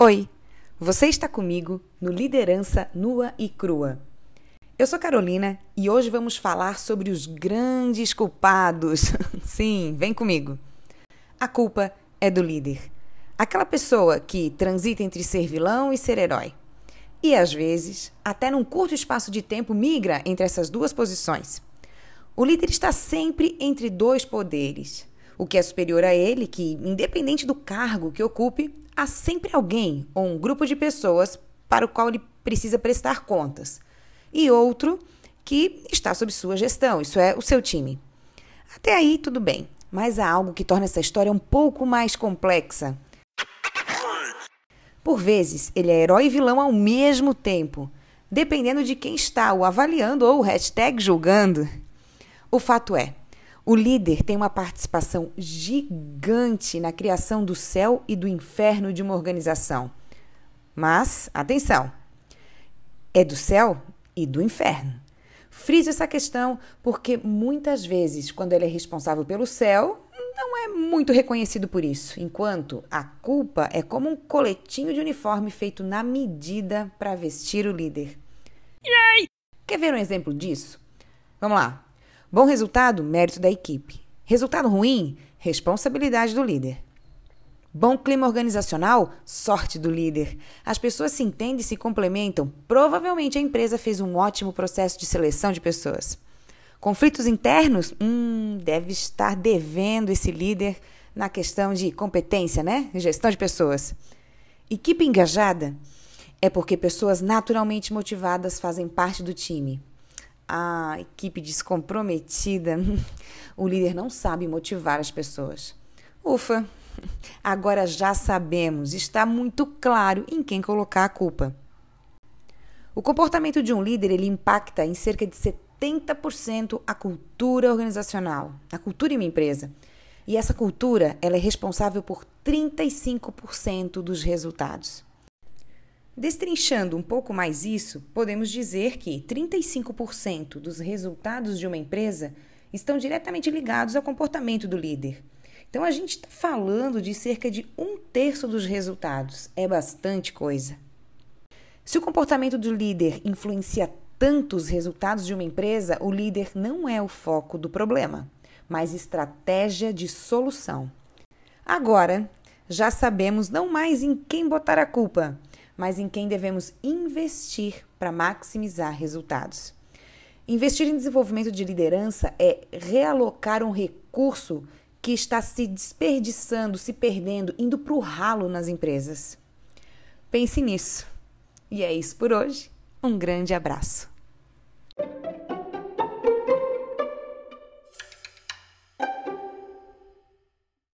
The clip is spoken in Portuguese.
Oi, você está comigo no Liderança Nua e Crua. Eu sou Carolina e hoje vamos falar sobre os grandes culpados. Sim, vem comigo. A culpa é do líder. Aquela pessoa que transita entre ser vilão e ser herói. E às vezes, até num curto espaço de tempo, migra entre essas duas posições. O líder está sempre entre dois poderes. O que é superior a ele, que, independente do cargo que ocupe, há sempre alguém ou um grupo de pessoas para o qual ele precisa prestar contas. E outro que está sob sua gestão, isso é, o seu time. Até aí, tudo bem, mas há algo que torna essa história um pouco mais complexa. Por vezes, ele é herói e vilão ao mesmo tempo, dependendo de quem está o avaliando ou o hashtag julgando. O fato é, o líder tem uma participação gigante na criação do céu e do inferno de uma organização. Mas, atenção, é do céu e do inferno. Friso essa questão porque muitas vezes, quando ele é responsável pelo céu, não é muito reconhecido por isso, enquanto a culpa é como um coletinho de uniforme feito na medida para vestir o líder. Yay! Quer ver um exemplo disso? Vamos lá. Bom resultado, mérito da equipe. Resultado ruim, responsabilidade do líder. Bom clima organizacional, sorte do líder. As pessoas se entendem e se complementam. Provavelmente a empresa fez um ótimo processo de seleção de pessoas. Conflitos internos? Hum, deve estar devendo esse líder na questão de competência, né? Gestão de pessoas. Equipe engajada? É porque pessoas naturalmente motivadas fazem parte do time a equipe descomprometida, o líder não sabe motivar as pessoas. Ufa, agora já sabemos, está muito claro em quem colocar a culpa. O comportamento de um líder ele impacta em cerca de 70% a cultura organizacional, a cultura em uma empresa. E essa cultura ela é responsável por 35% dos resultados. Destrinchando um pouco mais isso, podemos dizer que 35% dos resultados de uma empresa estão diretamente ligados ao comportamento do líder. Então, a gente está falando de cerca de um terço dos resultados. É bastante coisa. Se o comportamento do líder influencia tanto os resultados de uma empresa, o líder não é o foco do problema, mas estratégia de solução. Agora, já sabemos não mais em quem botar a culpa, mas em quem devemos investir para maximizar resultados. Investir em desenvolvimento de liderança é realocar um recurso que está se desperdiçando, se perdendo, indo para o ralo nas empresas. Pense nisso. E é isso por hoje. Um grande abraço.